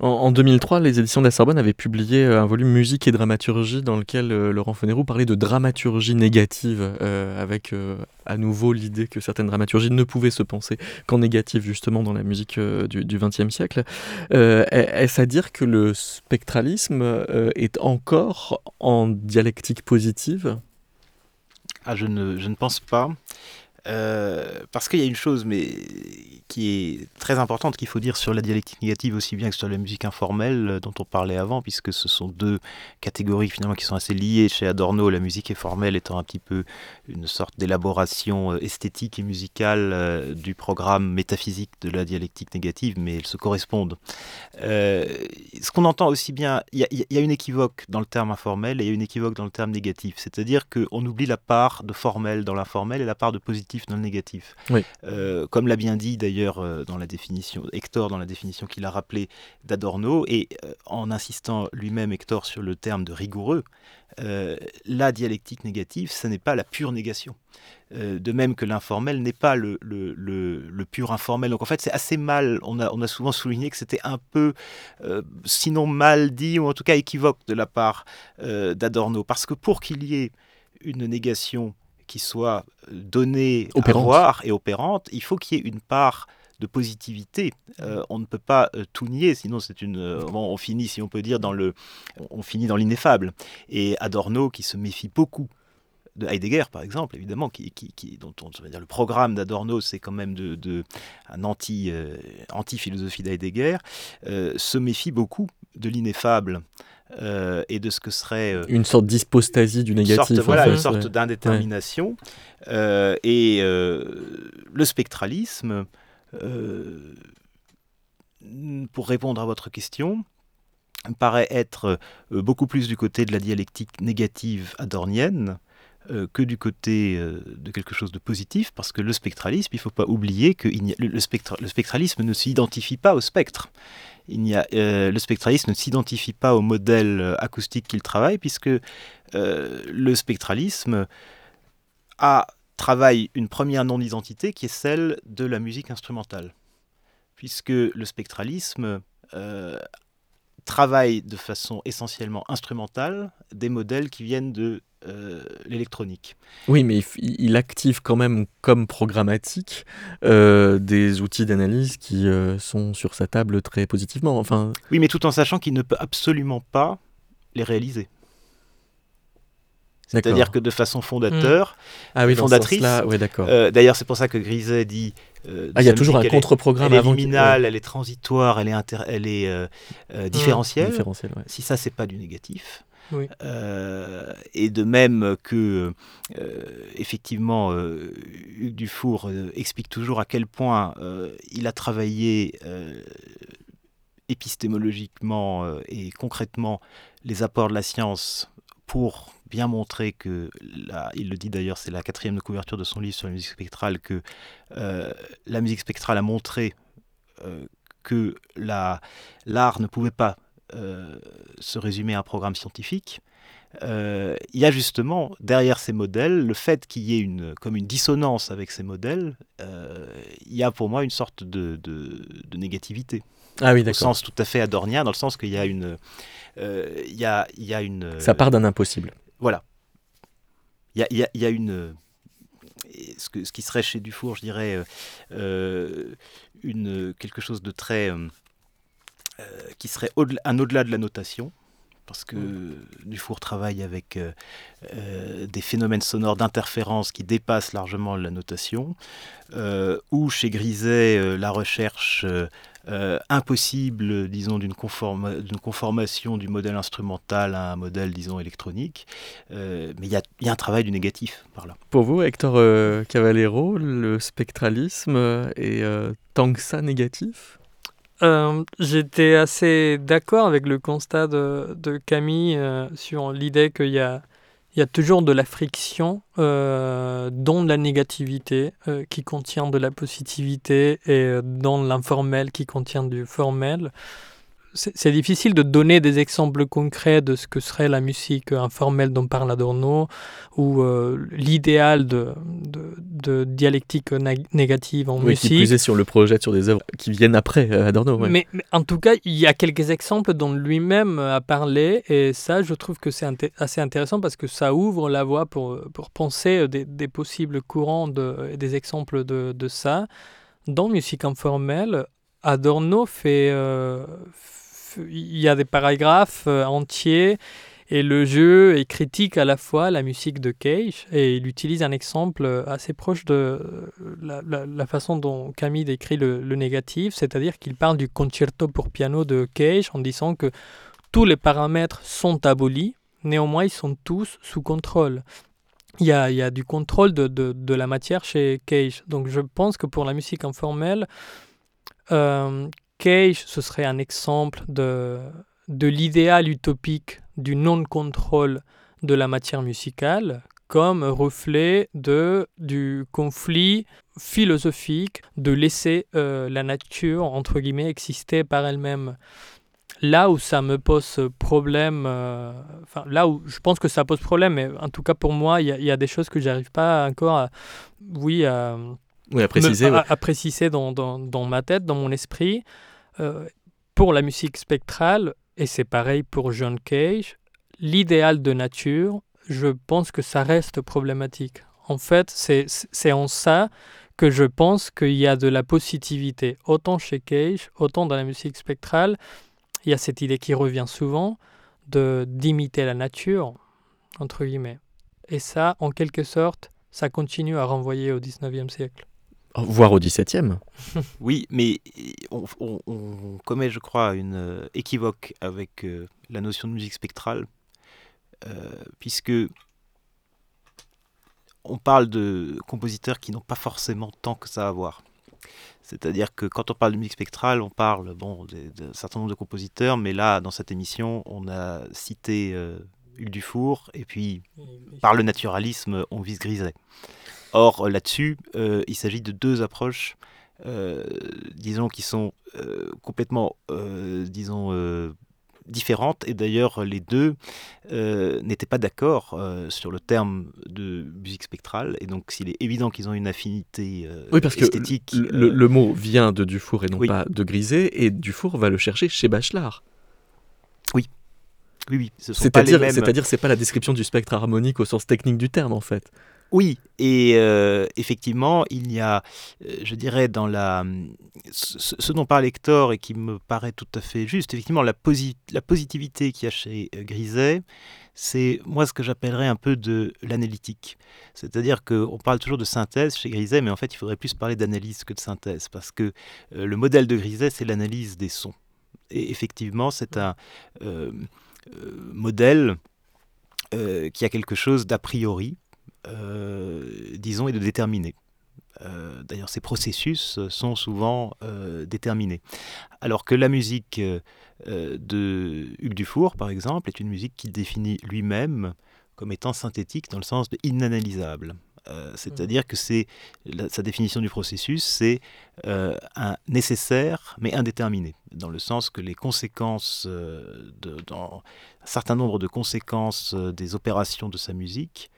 En, en, 2003, les éditions de la Sorbonne avaient publié un volume musique et dramaturgie dans lequel euh, Laurent Fonerou parlait de dramaturgie négative, euh, avec euh, à nouveau l'idée que certaines dramaturgies ne pouvaient se penser qu'en négative justement dans la musique euh, du XXe siècle. Euh, Est-ce à dire que le spectralisme euh, est encore en dialectique positive? Ah, je, ne, je ne pense pas. Euh, parce qu'il y a une chose mais qui est très importante qu'il faut dire sur la dialectique négative aussi bien que sur la musique informelle euh, dont on parlait avant, puisque ce sont deux catégories finalement qui sont assez liées chez Adorno, la musique informelle étant un petit peu une sorte d'élaboration esthétique et musicale euh, du programme métaphysique de la dialectique négative, mais elles se correspondent. Euh, ce qu'on entend aussi bien, il y, y, a une équivoque dans le terme informel et il y a une équivoque dans le terme négatif, c'est-à-dire qu'on oublie la part de formel dans l'informel et la part de positif dans le négatif. Oui. Euh, comme l'a bien dit d'ailleurs euh, dans la définition, Hector dans la définition qu'il a rappelée d'Adorno, et euh, en insistant lui-même Hector sur le terme de rigoureux, euh, la dialectique négative, ce n'est pas la pure négation. Euh, de même que l'informel n'est pas le, le, le, le, pur informel. Donc en fait, c'est assez mal, on a, on a souvent souligné que c'était un peu, euh, sinon mal dit, ou en tout cas équivoque de la part d'Adorno, parce que pour qu'il y ait une négation qui soit donnée opérante. à voir et opérante, il faut qu'il y ait une part de positivité. Euh, on ne peut pas euh, tout nier, sinon c'est une. Euh, bon, on finit, si on peut dire, dans le, on finit dans l'ineffable. Et Adorno, qui se méfie beaucoup de Heidegger, par exemple, évidemment, qui, qui, qui dont on va dire le programme d'Adorno, c'est quand même de, de un anti, euh, anti philosophie d'Heidegger, se méfie beaucoup de l'ineffable. Euh, et de ce que serait euh, une sorte d'hypostasie du négatif. Sorte, voilà, une sorte ouais. d'indétermination. Ouais. Euh, et le spectralisme, pour répondre à votre question, paraît être beaucoup plus du côté de la dialectique négative adornienne que du côté de quelque chose de positif, parce que le spectralisme, il ne faut pas oublier que le, spectralisme ne s'identifie pas au spectre. Il euh, le spectralisme ne s'identifie pas au modèle acoustique qu'il travaille, puisque le spectralisme a, travaille une première non-identité qui est celle de la musique instrumentale. Puisque le spectralisme euh, travaille de façon essentiellement instrumentale des modèles qui viennent de euh, l'électronique. Oui, mais il, il, active quand même comme programmatique euh, des outils d'analyse qui euh, sont sur sa table très positivement. Enfin... Oui, mais tout en sachant qu'il ne peut absolument pas les réaliser. C'est-à-dire que de façon fondateur, mmh. ah oui, fondatrice. Ouais, euh, D'ailleurs, c'est pour ça que Griset dit. Euh, ah, il y a toujours un contre-programme Elle est avant. liminale, ouais. elle est transitoire, elle est, inter... elle est euh, différentielle. Mmh. différentielle ouais. Si ça, c'est pas du négatif. Euh, et de même que, euh, effectivement, euh, Hugues Dufour explique toujours à quel point il a travaillé épistémologiquement et concrètement les apports de la science pour bien montrer que, il le dit d'ailleurs, c'est la quatrième couverture de son livre sur la musique spectrale, que la musique spectrale a montré que l'art ne pouvait pas se résumer à un programme scientifique, euh, il y a justement derrière ces modèles le fait qu'il y ait une, comme une dissonance avec ces modèles, euh, il y a pour moi une sorte de, de, de négativité. Ah oui, Au sens tout à fait adornien, dans le sens qu'il y a une. Euh, il y, a, il y a une Ça part d'un impossible. Voilà. Il y a, il y a, il y a une. Ce, que, ce, qui serait chez Dufour, je dirais, une, quelque chose de très euh, qui serait au un au-delà de la notation, parce que. Dufour travaille avec euh, euh, des phénomènes sonores d'interférence qui dépassent largement la notation, euh, ou chez Griset, euh, la recherche euh, impossible, disons, d'une conforma conformation du modèle instrumental à un modèle, disons, électronique. mais il y, y, a un travail du négatif par là. Pour vous, Hector Cavallero, le spectralisme est tant que ça négatif? Euh, J'étais assez d'accord avec le constat de, de Camille euh, sur l'idée qu'il y a, y toujours de la friction, euh, dans la négativité euh, qui contient de la positivité et dans l'informel qui contient du formel c'est difficile de donner des exemples concrets de ce que serait la musique informelle dont parle Adorno ou euh, l'idéal de, de, de, dialectique négative en oui, musique. Qui plus sur le projet sur des œuvres qui viennent après euh, Adorno. Ouais. Mais, mais, en tout cas, il y a quelques exemples dont lui-même a parlé et ça, je trouve que c'est assez intéressant parce que ça ouvre la voie pour, pour penser des, des possibles courants de, des exemples de, de ça. Dans musique informelle, Adorno fait, euh, il y a des paragraphes euh, entiers et le jeu est critique à la fois la musique de Cage et il utilise un exemple assez proche de la, la, la façon dont Camille décrit le, le négatif, c'est-à-dire qu'il parle du concerto pour piano de Cage en disant que tous les paramètres sont abolis, néanmoins ils sont tous sous contrôle. Il y a, il y a du contrôle de, de, de, la matière chez Cage. Donc je pense que pour la musique informelle, euh, Cage, ce serait un exemple de, de l'idéal utopique du non-contrôle de la matière musicale comme reflet de, du conflit philosophique de laisser euh, la nature, entre guillemets, exister par elle-même. Là où ça me pose problème, euh, enfin là où je pense que ça pose problème, mais en tout cas pour moi, il y, a des choses que j'arrive pas encore à, oui, à préciser, me, ouais. à, à préciser dans, dans, dans, ma tête, dans mon esprit. Euh, pour la musique spectrale, et c'est pareil pour John Cage, l'idéal de nature, je pense que ça reste problématique. En fait, c'est en ça que je pense qu'il y a de la positivité, autant chez Cage, autant dans la musique spectrale. Il y a cette idée qui revient souvent de d'imiter la nature, entre guillemets. Et ça, en quelque sorte, ça continue à renvoyer au 19e siècle voire au 17e. oui, mais on, on, on, commet, je crois, une euh, équivoque avec euh, la notion de musique spectrale, euh, puisque on parle de compositeurs qui n'ont pas forcément tant que ça à voir. C'est-à-dire que quand on parle de musique spectrale, on parle bon, d'un certain nombre de compositeurs, mais là, dans cette émission, on a cité euh, Hugues Dufour, et puis par le naturalisme, on vise Griset. Or, là-dessus, euh, il s'agit de deux approches, euh, disons, qui sont euh, complètement, disons, différentes. Et d'ailleurs, les deux n'étaient pas d'accord sur le terme de musique spectrale. Et donc, s'il est évident qu'ils ont une affinité oui, parce esthétique... Que le, le, mot vient de Dufour et non oui. pas de Griset, et Dufour va le chercher chez Bachelard. Oui, oui, ce les C'est-à-dire, mêmes. c'est-à-dire, c'est pas la description du spectre harmonique au sens technique du terme, en fait. Oui, et euh, effectivement, il y a, euh, je dirais, dans la, ce, dont parle Hector et qui me paraît tout à fait juste, effectivement, la, posi- la positivité qu'il y a chez euh, Griset, c'est moi ce que j'appellerais un peu de l'analytique. C'est-à-dire qu'on parle toujours de synthèse chez Griset, mais en fait, il faudrait plus parler d'analyse que de synthèse, parce que le modèle de Griset, c'est l'analyse des sons. Et effectivement, c'est un modèle qui a quelque chose d'a priori, disons, et de déterminé. Euh, D'ailleurs, ces processus sont souvent euh, déterminés. Alors que la musique euh, euh, de Hugues Dufour, par exemple, est une musique qu'il définit lui-même comme étant synthétique dans le sens de inanalysable. Euh, C'est-à-dire que c'est sa définition du processus, c'est euh, un nécessaire mais indéterminé, dans le sens que les conséquences, euh, de, dans un certain nombre de conséquences euh, des opérations de sa musique euh,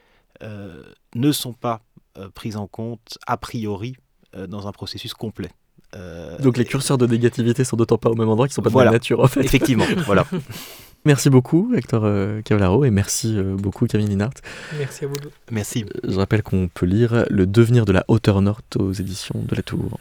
ne sont pas euh, prises en compte a priori euh, dans un processus complet. Euh, Donc les curseurs de négativité sont d'autant pas au même endroit qu'ils sont pas de Voilà. même nature, en fait. Effectivement, voilà. Merci beaucoup, Hector euh, Cavallaro, et merci euh, beaucoup, Camille Linhart. Merci à vous deux. Merci. Je rappelle qu'on peut lire Le devenir de la hauteur nord aux éditions de la Tour.